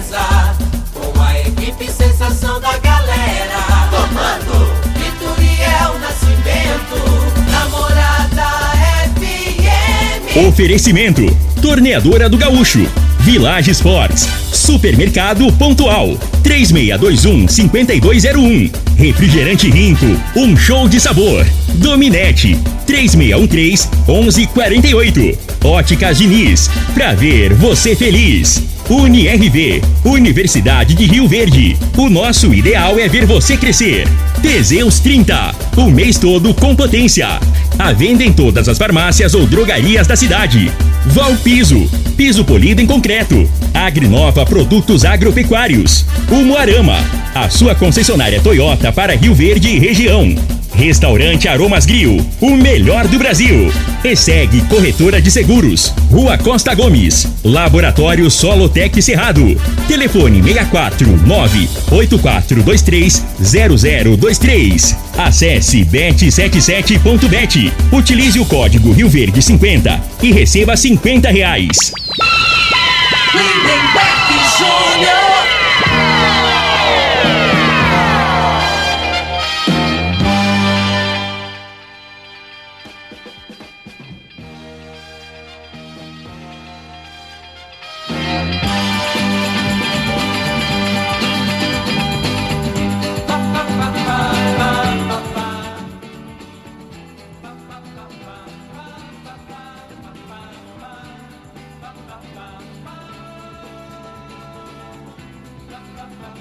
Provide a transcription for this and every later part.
mesa, com a equipe sensação da galera. Comando Vitoriel Nascimento, namorada FM. Oferecimento: Torneadora do Gaúcho, Village Sports, Supermercado Pontual, 3621-5201. Refrigerante Rinco, um show de sabor. Dominete, 3613-1148. Óticas Diniz, pra ver você feliz. UniRV, Universidade de Rio Verde. O nosso ideal é ver você crescer. Teseus 30, o mês todo com potência. A venda em todas as farmácias ou drogarias da cidade. Valpiso, piso polido em concreto. Agrinova Produtos Agropecuários. Umuarama, a sua concessionária Toyota para Rio Verde e região. Restaurante Aromas Grill, o melhor do Brasil. E segue Corretora de Seguros, Rua Costa Gomes, Laboratório Solotec Cerrado. Telefone 64 98423 0023. Acesse bet77.bet. Utilize o código Rio Verde 50 e receba 50 reais. Lindenberg Júnior.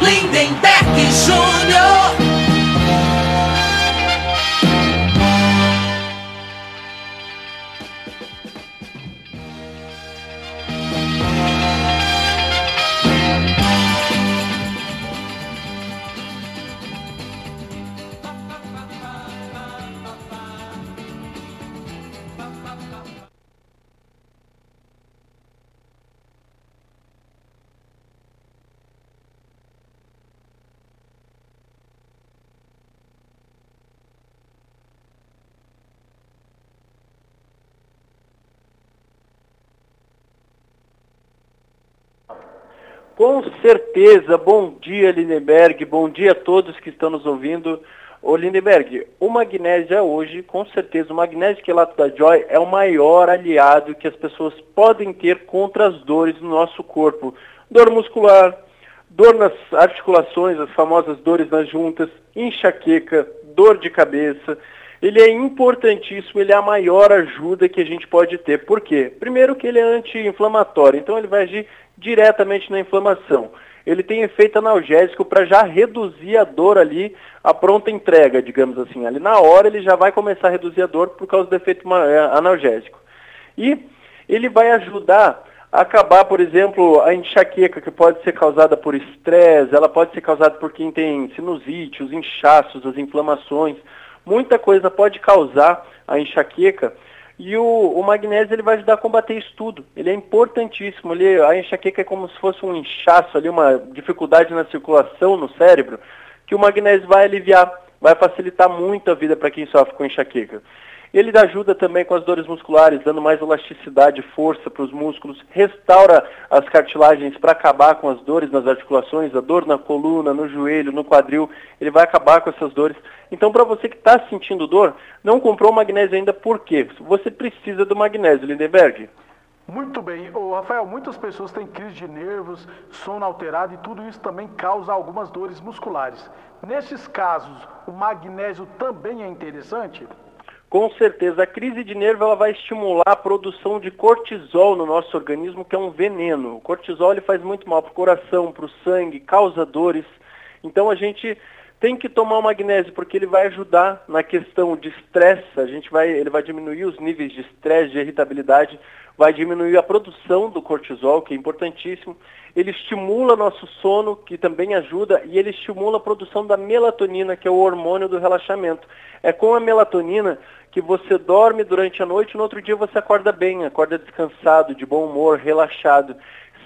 Lindenberg Júnior. Com certeza. Bom dia, Lindenberg. Bom dia a todos que estão nos ouvindo. Ô, Lindenberg, o magnésia hoje, com certeza, o magnésio quelato da Joy é o maior aliado que as pessoas podem ter contra as dores no nosso corpo. Dor muscular, dor nas articulações, as famosas dores nas juntas, enxaqueca, dor de cabeça. Ele é importantíssimo, ele é a maior ajuda que a gente pode ter. Por quê? Primeiro que ele é anti-inflamatório, então ele vai agir diretamente na inflamação. Ele tem efeito analgésico para já reduzir a dor ali, a pronta entrega, digamos assim. Ali na hora ele já vai começar a reduzir a dor por causa do efeito eh, analgésico. E ele vai ajudar a acabar, por exemplo, a enxaqueca que pode ser causada por estresse, ela pode ser causada por quem tem sinusite, os inchaços, as inflamações. Muita coisa pode causar a enxaqueca e o, o magnésio ele vai ajudar a combater isso tudo. Ele é importantíssimo. Ele, a enxaqueca é como se fosse um inchaço ali, uma dificuldade na circulação no cérebro, que o magnésio vai aliviar, vai facilitar muito a vida para quem sofre com enxaqueca. Ele ajuda também com as dores musculares, dando mais elasticidade e força para os músculos, restaura as cartilagens para acabar com as dores nas articulações, a dor na coluna, no joelho, no quadril, ele vai acabar com essas dores. Então, para você que está sentindo dor, não comprou magnésio ainda, por quê? Você precisa do magnésio, Lindenberg. Muito bem. Ô, Rafael, muitas pessoas têm crise de nervos, sono alterado e tudo isso também causa algumas dores musculares. Nesses casos, o magnésio também é interessante? Com certeza, a crise de nervo ela vai estimular a produção de cortisol no nosso organismo, que é um veneno. O cortisol ele faz muito mal para o coração, para o sangue, causa dores. Então a gente tem que tomar o magnésio porque ele vai ajudar na questão de estresse. A gente vai, ele vai diminuir os níveis de estresse, de irritabilidade. vai diminuir a produção do cortisol, que é importantíssimo. Ele estimula nosso sono, que também ajuda, e ele estimula a produção da melatonina, que é o hormônio do relaxamento. É com a melatonina que você dorme durante a noite e no outro dia você acorda bem, acorda descansado, de bom humor, relaxado.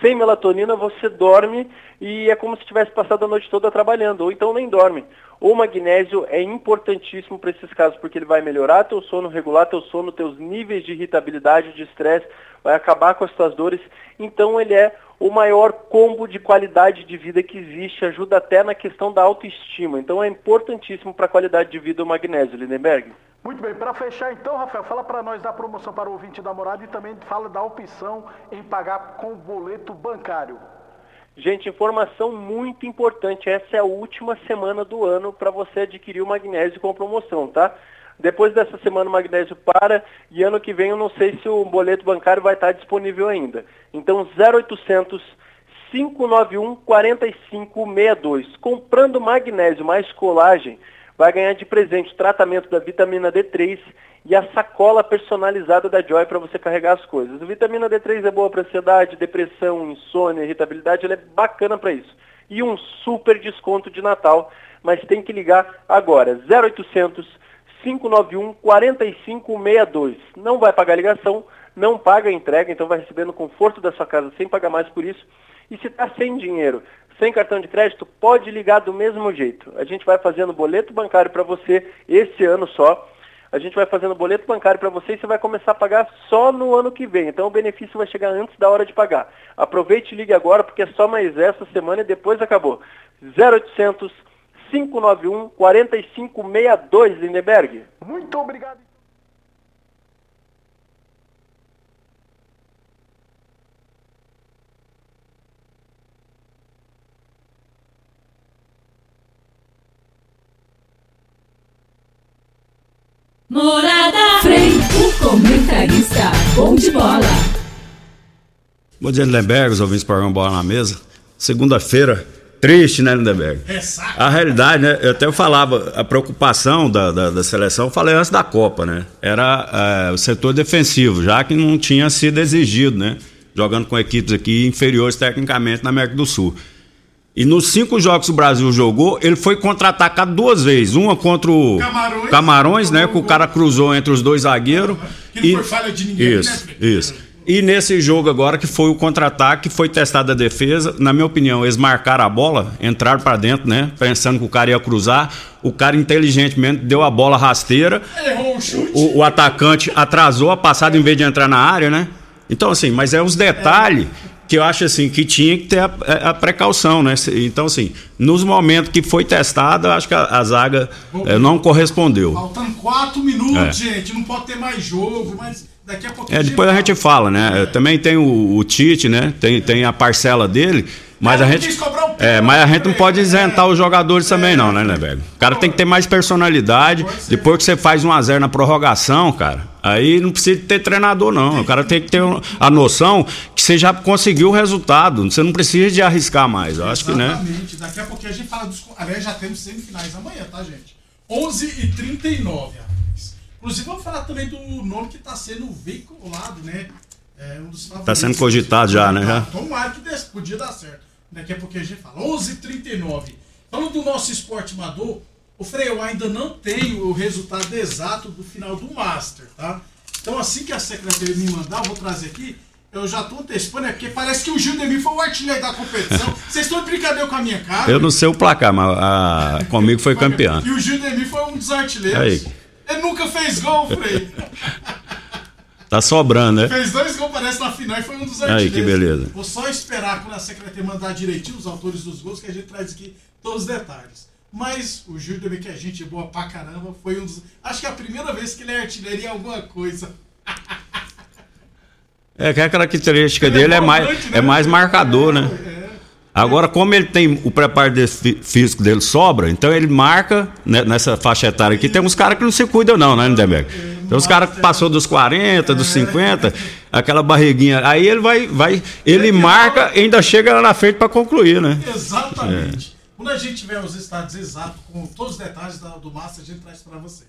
Sem melatonina você dorme e é como se tivesse passado a noite toda trabalhando, ou então nem dorme. O magnésio é importantíssimo para esses casos, porque ele vai melhorar teu sono, regular teu sono, teus níveis de irritabilidade, de estresse, vai acabar com as tuas dores. Então ele é o maior combo de qualidade de vida que existe, ajuda até na questão da autoestima. Então é importantíssimo para a qualidade de vida o magnésio, Lindenberg. Muito bem, para fechar então, Rafael, fala para nós da promoção para o ouvinte da morada e também fala da opção em pagar com boleto bancário. Gente, informação muito importante. Essa é a última semana do ano para você adquirir o magnésio com promoção, tá? Depois dessa semana o magnésio para e ano que vem eu não sei se o boleto bancário vai estar disponível ainda. Então 0800 591 4562. Comprando magnésio mais colagem, vai ganhar de presente tratamento da vitamina D3 e a sacola personalizada da Joy para você carregar as coisas. A vitamina D3 é boa para ansiedade, depressão, insônia, irritabilidade, ela é bacana para isso. E um super desconto de Natal, mas tem que ligar agora, 0800 591 4562. Não vai pagar ligação, não paga a entrega, então vai receber no conforto da sua casa sem pagar mais por isso. E se está sem dinheiro, sem cartão de crédito, pode ligar do mesmo jeito. A gente vai fazendo boleto bancário para você esse ano só. A gente vai fazendo boleto bancário para você e você vai começar a pagar só no ano que vem. Então o benefício vai chegar antes da hora de pagar. Aproveite e ligue agora porque é só mais essa semana e depois acabou. 0800 591 4562, Lindenberg. Muito obrigado. Morada Frei, o comentarista bom de bola. Bom dia, Lindenberg, os ouvintes programa Bola na Mesa. Segunda-feira, triste, né, Lindenberg? É saco. A realidade, né? Eu até falava, a preocupação da, da, da seleção, eu falei antes da Copa, né? Era é, o setor defensivo, já que não tinha sido exigido, né? Jogando com equipes aqui inferiores tecnicamente na América do Sul. E nos cinco jogos que o Brasil jogou, ele foi contra-atacado duas vezes. Uma contra o Camarões, Camarões né? Que o gol. cara cruzou entre os dois zagueiros. Que não foi falha de ninguém, Isso, né, isso. E nesse jogo agora, que foi o contra-ataque, foi testada a defesa. Na minha opinião, eles marcaram a bola, entraram pra dentro, né? Pensando que o cara ia cruzar. O cara inteligentemente deu a bola rasteira. Errou o chute. O, atacante atrasou a passada em vez de entrar na área, né? Então, assim, mas é os detalhes que eu acho assim que tinha que ter a, a precaução, né? Então, assim, nos momentos que foi testada, eu acho que a, a zaga eh, não correspondeu. Faltando quatro minutos, É. gente. Não pode ter mais jogo, mas daqui a pouco. É, depois a gente fala, né? Também tem o, o Tite, né? Tem, tem a parcela dele, mas É, a gente. o É, mas a gente não pode é. isentar os jogadores também, não, né, né, velho? O cara tem que ter mais personalidade. Depois que você faz um a zero na prorrogação, cara, aí não precisa ter treinador, não. O cara tem que ter um- a noção que você já conseguiu o resultado. Você não precisa de arriscar mais. Eu acho que, né? Exatamente. Daqui a pouquinho a gente fala dos. Aliás, já temos semifinais amanhã, tá, gente? 11h39, rapaz. Inclusive, vamos falar também do nome que está sendo veiculado, né? É um dos favoritos. Tá sendo cogitado já, né, já? Tomara que desse, podia dar certo. Daqui a pouquinho a gente fala. 11h39. Falando do nosso esporte amador, o Frei, eu ainda não tenho o resultado exato do final do Master, tá? Então, assim que a secretaria me mandar, eu vou trazer aqui. Eu já tô antecipando, é porque parece que o Gil Demir foi o artilheiro da competição. Vocês estão de brincadeira com a minha cara? Eu não sei o placar, mas a- comigo foi campeão. E o Gil Demir foi um dos artilheiros. Aí. Ele nunca fez gol, Frei. Tá sobrando, né? Fez dois gols, parece, na final e foi um dos Aí, artilheiros. que beleza. Vou só esperar quando a secretaria mandar direitinho os autores dos gols, que a gente traz aqui todos os detalhes. Mas o Gil Demir, que é gente boa pra caramba, foi um dos. Acho que é a primeira vez que ele é artilheiro em alguma coisa. É que a característica Ele dele é volante, mais, né? é mais marcador, né? Agora, como ele tem o preparo de- fí- físico dele sobra, então ele marca né, nessa faixa etária aqui. Tem uns caras que não se cuidam, não, né, Lindenberg? Tem uns caras que passou dos 40, dos 50, aquela barriguinha. Aí ele vai, vai ele marca e ainda chega lá na frente para concluir, né? Exatamente. É. Quando a gente tiver os estados exatos, com todos os detalhes do Master, a gente traz para vocês.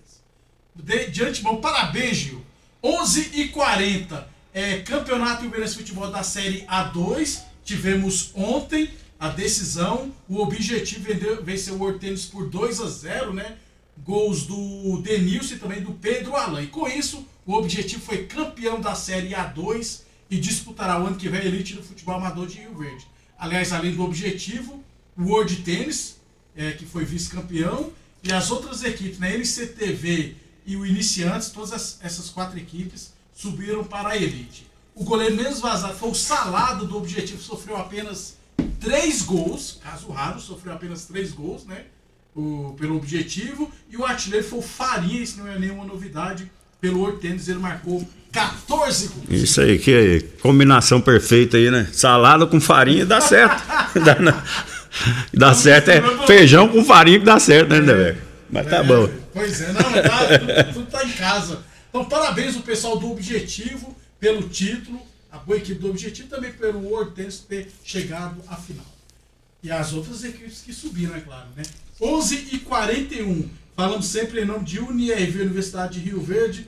De, de antemão, parabéns, Gil. 11 e 40 É, Campeonato Rio Futebol da Série A2. Tivemos ontem a decisão. O objetivo vendeu, venceu o Hortênis por 2 a 0, né? Gols do Denilson e também do Pedro Alain. E com isso, o objetivo foi campeão da Série A2 e disputará o ano que vem a elite do futebol amador de Rio Verde. Aliás, além do objetivo, o World Tênis, é, que foi vice-campeão, e as outras equipes, né, NCTV e o Iniciantes, todas as, essas quatro equipes subiram para a elite. O goleiro menos vazado foi o Salado do Objetivo, sofreu apenas três gols, caso raro, sofreu apenas três gols, né? O, pelo Objetivo. E o artilheiro foi o Faria, isso não é nenhuma novidade, pelo Hortênis, ele marcou 14 gols. Isso aí, que combinação perfeita aí, né? Salada com farinha dá certo. dá, dá certo, é feijão com farinha que dá certo, né, é, Mas tá é, bom. Pois é, não, tá, tudo, tudo tá em casa. Então, parabéns ao pessoal do Objetivo pelo título, a boa equipe do Objetivo também pelo Hortense ter chegado à final. E as outras equipes que subiram, é claro, né? 11 e 41 Falamos sempre em nome de Unirv, Universidade de Rio Verde.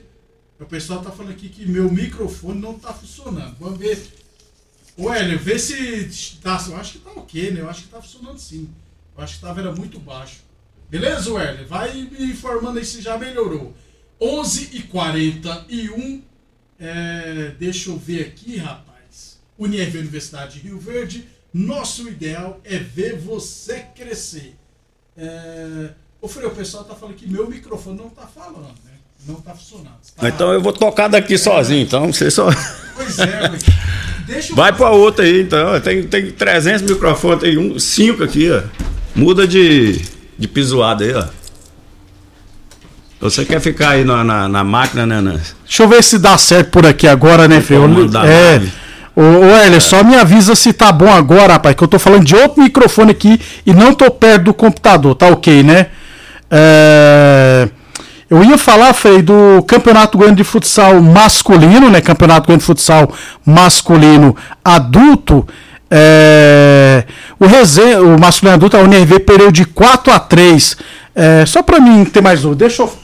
O pessoal tá falando aqui que meu microfone não tá funcionando. Vamos ver. Ô, Hélio, vê se tá. Eu acho que tá ok, né? Eu acho que tá funcionando sim. Eu acho que tava era muito baixo. Beleza, Hélio? Vai me informando aí se já melhorou. 11 e 41 é, deixa eu ver aqui, rapaz. Unirv Universidade de Rio Verde. Nosso ideal é ver você crescer. É, ô, Freio, o pessoal tá falando que meu microfone não tá falando, né? Não tá funcionando. Tá então eu vou tocar daqui é, sozinho, então você só. Pois é, mas... Deixa Vai pra outra aí, então. Tem, tem 300 microfones, tem um, 5 aqui, ó. Muda de, de pisoada aí, ó. Você quer ficar aí na, na, na máquina, né, né? Deixa eu ver se dá certo por aqui agora, né, Freio? É. Ô, ô Hélio, é. só me avisa se tá bom agora, rapaz, que eu tô falando de outro microfone aqui e não tô perto do computador, tá ok, né? É... Eu ia falar, Frei, do Campeonato Goiano de Futsal masculino, né? Campeonato Goiano de Futsal masculino adulto. É... O, resenha, o masculino adulto, a UNRV perdeu de 4 a 3. É... Só para mim ter mais um, deixa eu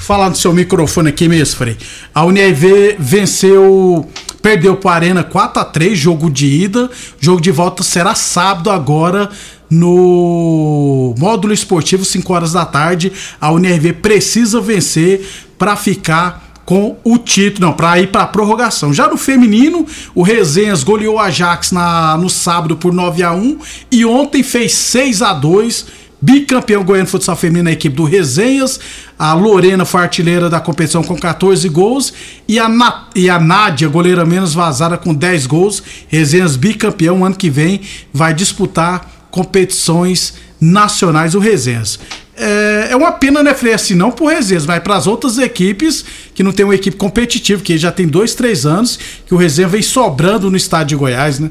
falar no seu microfone aqui mesmo, Frei. A UNIV venceu, perdeu para a Arena 4 a 3 jogo de ida. Jogo de volta será sábado agora no módulo esportivo, 5 horas da tarde. A UNIV precisa vencer para ficar com o título, não, para ir para a prorrogação. Já no feminino, o Resenhas goleou o Ajax na, no sábado por 9 a 1 e ontem fez 6 a 2 bicampeão goiano de futsal feminino na equipe do Resenhas. A Lorena foi artilheira da competição com 14 gols. E a, Na, e a Nádia, goleira menos vazada, com 10 gols. Resenhas bicampeão. Ano que vem vai disputar competições nacionais o Resenhas. É, é uma pena, né, Frei? Assim, não por Resenhas, mas para as outras equipes que não tem uma equipe competitiva, que já tem dois, três anos que o Resenha vem sobrando no estado de Goiás, né?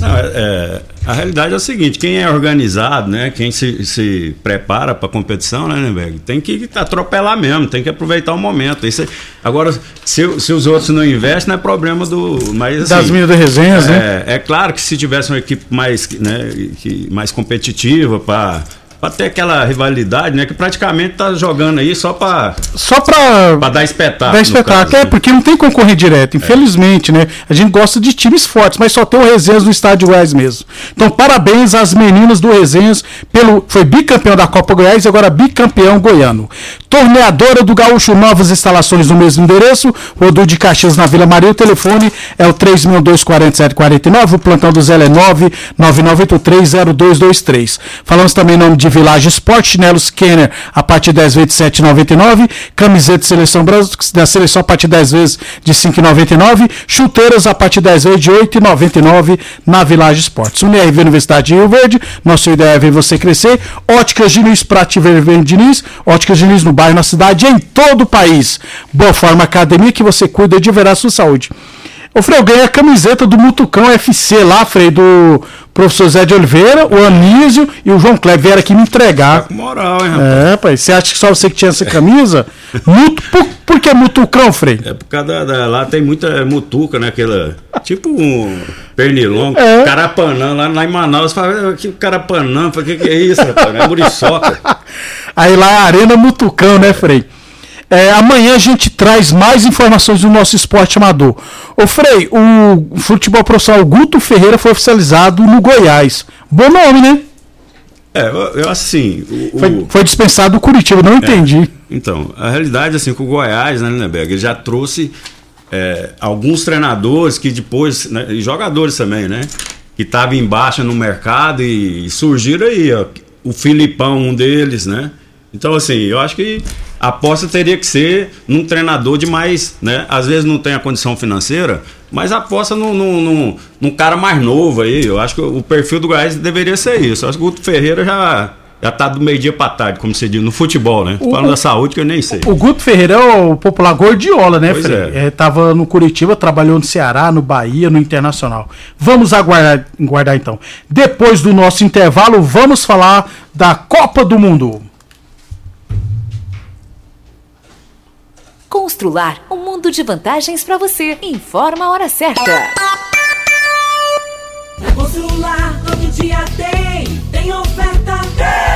Não, é, é, a realidade é o seguinte: quem é organizado, né, quem se, se prepara para a competição, né, Neberg, tem que atropelar mesmo, tem que aproveitar o momento. Isso, é, agora, se, se os outros não investem, não é problema do. Mas, assim, das minhas resenhas, é, né? É claro que se tivesse uma equipe mais, né, que, mais competitiva para Pra ter aquela rivalidade, né? Que praticamente tá jogando aí só pra. Só pra. Pra dar espetáculo. Dar espetáculo. Caso, é, né? porque não tem concorrer direto, infelizmente, é. né? A gente gosta de times fortes, mas só tem o Resenhas no estádio Goiás mesmo. Então, parabéns às meninas do Resenhas pelo. Foi bicampeão da Copa Goiás e agora bicampeão goiano. Torneadora do Gaúcho, novas instalações no mesmo endereço. Rodul de Caxias na Vila Maria. O telefone é o 362-4749. O plantão do Zé é 999830223. Falamos também em nome de de Village Sport, chinelo Scanner a partir de 10 vezes de 7,99, camiseta de seleção da seleção a partir de 10 vezes de 5,99, chuteiras a partir de 10 vezes de 8,99 na Village Sports. UNRV Universidade de Rio Verde, nosso ideal é ver você crescer. Óticas Diniz, Prate Vermelho Diniz, Óticas Diniz no bairro, na cidade, em todo o país. Boa Forma Academia que você cuida de ver a sua saúde. Ô, Frei, eu ganhei a camiseta do Mutucão FC lá, Frei, do professor Zé de Oliveira, o Anísio e o João Kleber vieram aqui me entregar. Tá com moral, hein, rapaz? É, pai, você acha que só você que tinha essa camisa? Mutu, por, por que Mutucão, Frei? É por causa da, da, lá tem muita mutuca, né? Aquela, tipo um pernilongo, é. carapanã, lá, lá em Manaus, fala, que carapanã, o que, que é isso, rapaz? É muriçoca. Aí lá é a Arena Mutucão, né, Frei? É, amanhã a gente traz mais informações do nosso esporte amador. Ô Frei, o futebol profissional Guto Ferreira foi oficializado no Goiás. Bom nome, né? É, eu, assim. O, foi, o... foi, dispensado do Curitiba, não é, entendi. Então, a realidade assim, com o Goiás, né, Lindeberg, ele já trouxe é, alguns treinadores que depois, né, e jogadores também, né? Que estavam em baixa no mercado e, e surgiram aí, ó, o Filipão, um deles, né? Então, assim, eu acho que a aposta teria que ser num treinador de mais, né? Às vezes não tem a condição financeira, mas aposta num, num, num, num cara mais novo aí. Eu acho que o perfil do Goiás deveria ser isso. Eu acho que o Guto Ferreira já já tá do meio-dia para tarde, como você diz, no futebol, né? O, Falando da saúde que eu nem sei. O Guto Ferreira é o popular Gordiola, né, Frei? É. É, tava no Curitiba, trabalhou no Ceará, no Bahia, no Internacional. Vamos aguardar, aguardar então. Depois do nosso intervalo, vamos falar da Copa do Mundo. Constrular um mundo de vantagens para você. Informa a hora certa. Constrular todo dia tem, tem oferta, tem,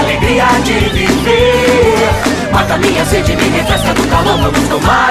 Vamos tomar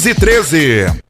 1513.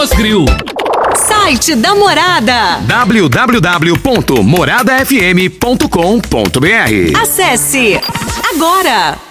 Grill. Site da Morada www.moradafm.com.br Acesse agora!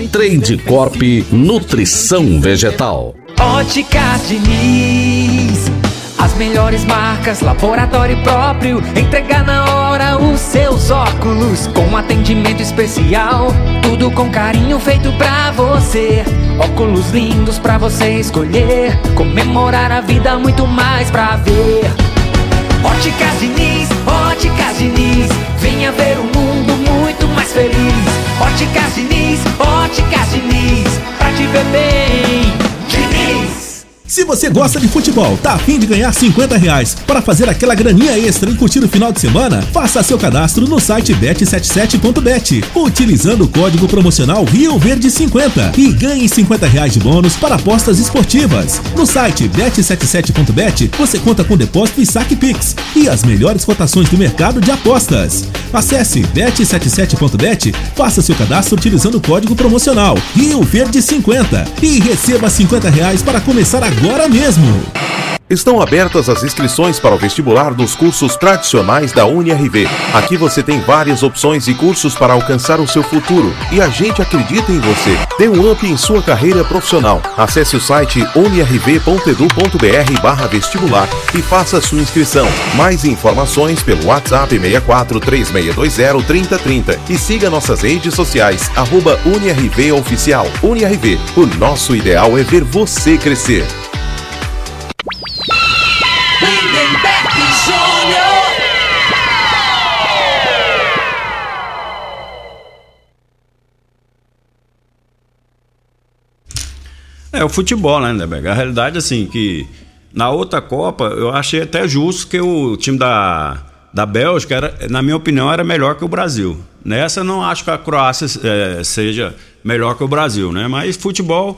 Trade Corp Nutrição Vegetal. Ótica Diniz. As melhores marcas, laboratório próprio. Entregar na hora os seus óculos. Com atendimento especial. Tudo com carinho feito pra você. Óculos lindos pra você escolher. Comemorar a vida, muito mais pra ver. Óticas Diniz, Óticas Diniz. Venha ver um mundo muito mais feliz. Óticas Diniz, Óticas Diniz. Pra te ver bem. Se você gosta de futebol, tá afim de ganhar 50 reais para fazer aquela graninha extra e curtir o final de semana, faça seu cadastro no site bet77.bet, utilizando o código promocional Rio Verde 50 e ganhe 50 reais de bônus para apostas esportivas. No site bet77.bet você conta com depósito e saque Pix e as melhores cotações do mercado de apostas. Acesse bet77.bet, faça seu cadastro utilizando o código promocional Rio Verde 50 e receba 50 reais para começar agora mesmo. Estão abertas as inscrições para o vestibular dos cursos tradicionais da UniRV. Aqui você tem várias opções e cursos para alcançar o seu futuro e a gente acredita em você. Dê um up em sua carreira profissional. Acesse o site unirv.edu.br vestibular e faça sua inscrição. Mais informações pelo WhatsApp 64 3620 3030 e siga nossas redes sociais arroba Oficial. UniRV, o nosso ideal é ver você crescer. É o futebol, né, Lindeberg? A realidade, assim, que na outra Copa eu achei até justo que o time da, da Bélgica, era, na minha opinião, era melhor que o Brasil. Nessa não acho que a Croácia é, seja melhor que o Brasil, né? Mas futebol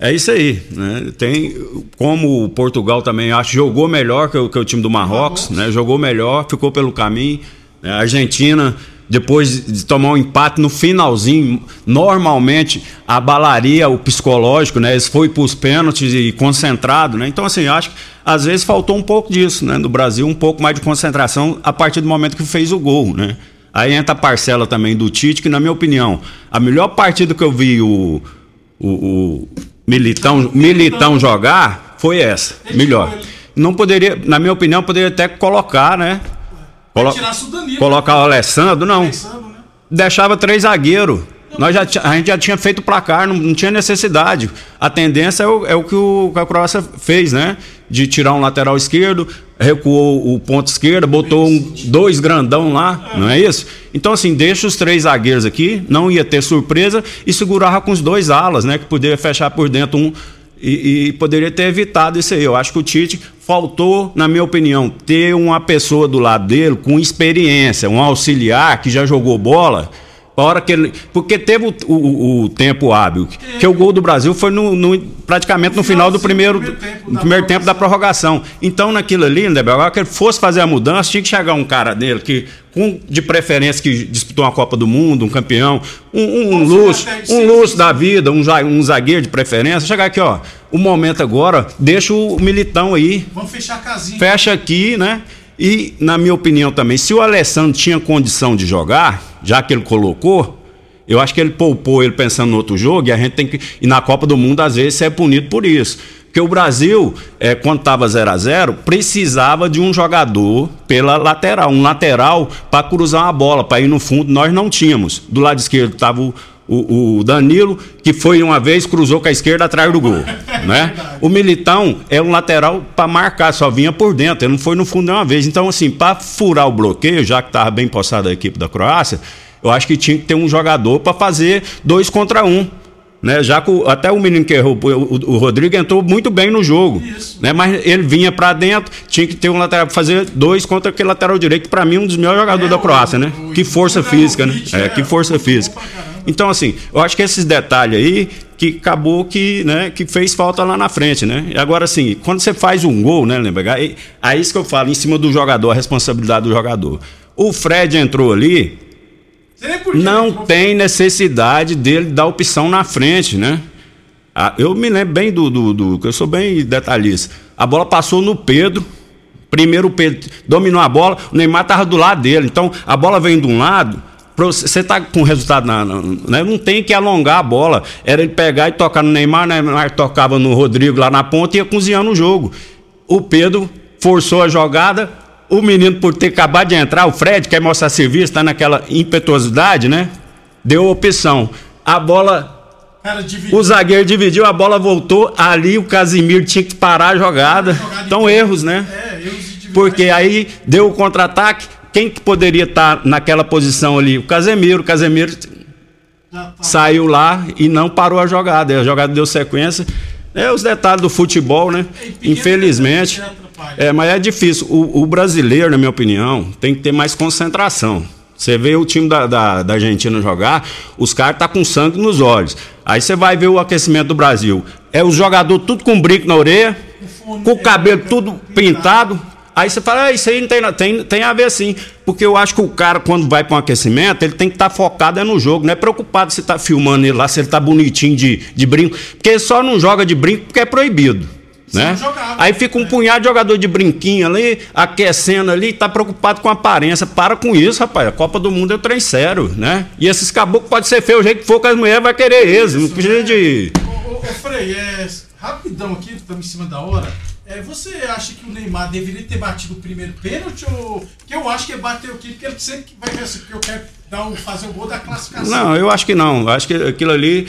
é isso aí, né? Tem como o Portugal também acho jogou melhor que o, que o time do Marrocos, né? Jogou melhor, ficou pelo caminho. né? A Argentina depois de tomar um empate no finalzinho, normalmente abalaria o psicológico, né? Eles foi para os pênaltis e concentrado, né? Então assim, acho que às vezes faltou um pouco disso, né? No Brasil, um pouco mais de concentração a partir do momento que fez o gol, né? Aí entra a parcela também do Tite, que na minha opinião, a melhor partida que eu vi o, o, o Militão, Militão jogar foi essa, melhor. Não poderia, na minha opinião, poderia até colocar, né? Colo Tirasse o Danilo. colocar o Alessandro, não. Deixava três zagueiros. Nós já, a gente já tinha feito placar, não, não tinha necessidade. A tendência é o, é o que o que a Croácia fez, né? De tirar um lateral esquerdo, recuou o ponto esquerdo, botou um, dois grandão lá, não é isso? Então, assim, deixa os três zagueiros aqui, não ia ter surpresa, e segurava com os dois alas, né? Que poderia fechar por dentro um. E, e poderia ter evitado isso aí. Eu acho que o Tite faltou, na minha opinião, ter uma pessoa do lado dele com experiência, um auxiliar que já jogou bola. A hora que ele, porque teve o, o- o tempo hábil. Que o gol do Brasil foi no, no- praticamente no final do primeiro, no primeiro tempo da prorrogação. Então, naquilo ali, né, agora que ele fosse fazer a mudança, tinha que chegar um cara dele que, com, de preferência, que disputou uma Copa do Mundo, um campeão, um, um, um Lúcio, um Lúcio da vida, um, um zagueiro de preferência. Chegar aqui, ó. O momento agora, deixa o militão aí Vamos fechar a casinha. fecha aqui, né? E, na minha opinião também, se o Alessandro tinha condição de jogar, já que ele colocou, eu acho que ele poupou ele pensando no outro jogo e a gente tem que. E na Copa do Mundo, às vezes, você é punido por isso. Porque o Brasil, é, quando estava 0 a 0 precisava de um jogador pela lateral, um lateral para cruzar uma bola, para ir no fundo. Nós não tínhamos. Do lado esquerdo estava o, o, o Danilo, que foi uma vez, cruzou com a esquerda atrás do gol. né? O Militão é um lateral para marcar, só vinha por dentro, ele não foi no fundo nenhuma vez. Então, assim, para furar o bloqueio, já que estava bem postado a equipe da Croácia, eu acho que tinha que ter um jogador para fazer dois contra um. Né, já que o- até o menino que errou, o, o- o Rodrigo entrou muito bem no jogo, né, mas ele vinha para dentro, tinha que ter um lateral para fazer dois contra aquele lateral direito, para mim um dos melhores jogadores da Croácia, né? Que força física, né? É, que força física. Então, assim, eu acho que esses detalhes aí que acabou que, né, que fez falta lá na frente, né? E agora, assim, quando você faz um gol, né, lembra? Aí, aí isso que eu falo, em cima do jogador, a responsabilidade do jogador. O Fred entrou ali, não tem necessidade dele dar opção na frente, né? Ah, eu me lembro bem do, do, do. Eu sou bem detalhista. A bola passou no Pedro. Primeiro o Pedro dominou a bola, o Neymar estava do lado dele. Então a bola vem de um lado, você tá com resultado na, na, né? não tem que alongar a bola. Era ele pegar e tocar no Neymar, né? Neymar tocava no Rodrigo lá na ponta e ia cozinhando o jogo. O Pedro forçou a jogada, o menino por ter acabado de entrar, o Fred quer mostrar serviço, está naquela impetuosidade, né? Deu opção. A bola o zagueiro dividiu, a bola voltou. Ali o Casimiro tinha que parar a jogada. Então, erros, né? Porque aí deu o contra-ataque. Quem que poderia estar naquela posição ali? O Casemiro. O Casemiro saiu lá e não parou a jogada. A jogada deu sequência. É os detalhes do futebol, né? Infelizmente. É, mas é difícil. O, o brasileiro, na minha opinião, tem que ter mais concentração. Você vê o time da, da, da Argentina jogar, os caras tá com sangue nos olhos. Aí você vai ver o aquecimento do Brasil. É os jogadores tudo com brinco na orelha, com o cabelo tudo pintado. Aí você fala, ah, isso aí não tem, tem, tem a ver sim. Porque eu acho que o cara, quando vai para um aquecimento, ele tem que estar tá focado é no jogo. Não é preocupado se tá filmando ele lá, se ele tá bonitinho de, de brinco. Porque ele só não joga de brinco porque é proibido. Né? Jogava, Aí fica um né? punhado de jogador de brinquinho ali, aquecendo ali, tá preocupado com a aparência. Para com isso, rapaz. A Copa do Mundo é o trem sério, né? E esses caboclos pode ser feio o jeito que for, que as mulheres vão querer eles. Não precisa de. Ô, ô, ô Frei, é, rapidão aqui, estamos em cima da hora. É, você acha que o Neymar deveria ter batido o primeiro pênalti? Ou... Que eu acho que ele bateu aqui, porque ele sempre vai ver assim, porque eu quero dar um, fazer o gol da classificação. Não, eu acho que não. Eu acho que aquilo ali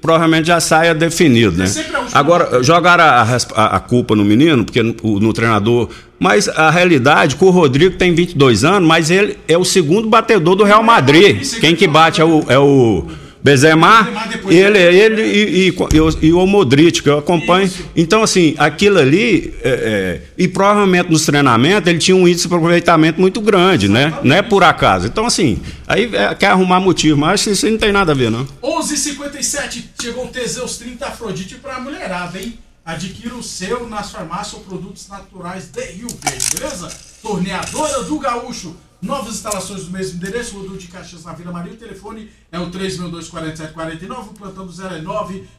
provavelmente já saia definido, né? Agora, jogaram a, a, a, culpa no menino, porque no, no, treinador. Mas a realidade que o Rodrigo tem 22 anos, mas ele é o segundo batedor do Real Madrid. Quem que bate é o. É o Bezemar, ele, ele e, e, e, o Modric, que eu acompanho. Isso. Então, assim, aquilo ali, é, é, e provavelmente nos treinamentos, ele tinha um índice de aproveitamento muito grande, né? Não é por acaso. Então, assim, aí é, quer arrumar motivo, mas isso não tem nada a ver, não. 11:57 h 57 chegou o Teseus 30 Afrodite pra mulherada, hein? Adquira o seu nas farmácias ou produtos naturais de Rio Verde, beleza? Torneadora do Gaúcho Novas instalações do mesmo endereço, Rodul de Caxias na Vila Maria. O telefone é o 3624749, o plantão do 0 é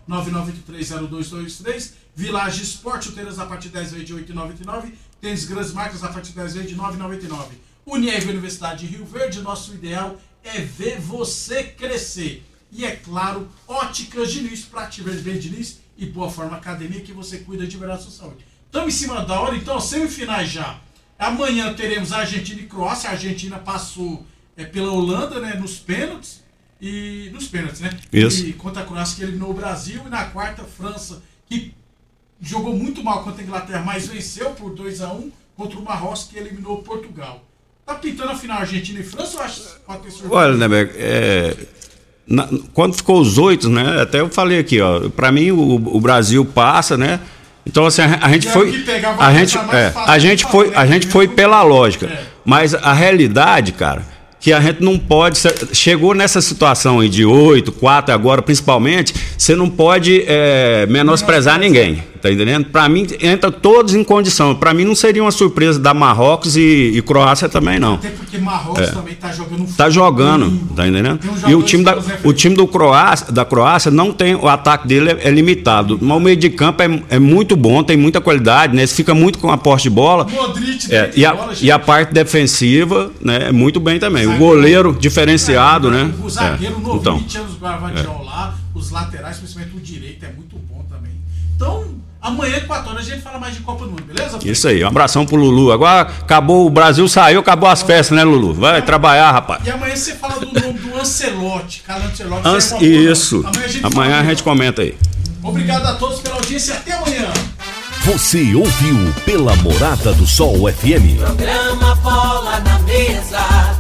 999830223. Village Esporte, chuteiras a partir de 10 vezes de 8,99. Tênis grandes marcas a partir de 10 vezes de 9,99. Unieve Universidade de Rio Verde, nosso ideal é ver você crescer. E é claro, óticas Diniz, para te ver bem Diniz e Boa Forma Academia, que você cuida de verdade sua saúde. Estamos em cima da hora, então, semifinais já. Amanhã teremos Argentina e Croácia. A Argentina passou é, pela Holanda, né, nos pênaltis. E nos pênaltis, né? Isso. E contra a Croácia que eliminou o Brasil. E na quarta, França, que jogou muito mal contra a Inglaterra, mas venceu por 2 a 1 contra o Marrocos, que eliminou Portugal. Tá pintando a final Argentina e França ou acha que pode ter surpresa? Olha, Nebeck, é, na, quando ficou os oito, né? Até eu falei aqui, ó. Para mim o, o Brasil passa, né? Então assim, a, a gente foi a gente é, a gente foi a gente foi pela lógica, é. mas a realidade, cara, que a gente não pode. Chegou nessa situação aí de 8, 4 agora, principalmente, você não pode é, menosprezar ninguém. Tá entendendo? Para mim, entra todos em condição. Para mim, não seria uma surpresa da Marrocos e, e Croácia também, não. Até porque Marrocos é. também tá jogando Tá jogando, tá entendendo? Um e o time, da, o time do Croácia, da Croácia não tem. O ataque dele é, é limitado. Mas o meio de campo é, é muito bom, tem muita qualidade, né? fica muito com a poste de bola. Modric, é, e, a, bola, e a parte defensiva, né? É muito bem também. O, o goleiro diferenciado, é, né? O zagueiro é. novo, então, anos Guarvadiol lá, os laterais, principalmente o direito, é muito bom também. Então, Amanhã, 4 horas, a gente fala mais de Copa do Mundo, beleza? Isso aí, um abração pro Lulu. Agora acabou, o Brasil saiu, acabou as festas, né, Lulu? Vai trabalhar, rapaz. E amanhã você fala do nome do Ancelotti, Carlo Ancelotti. É isso. Amanhã, a gente, amanhã a gente comenta aí. Obrigado a todos pela audiência e até amanhã. Você ouviu pela Morada do Sol FM. Programa Bola na Mesa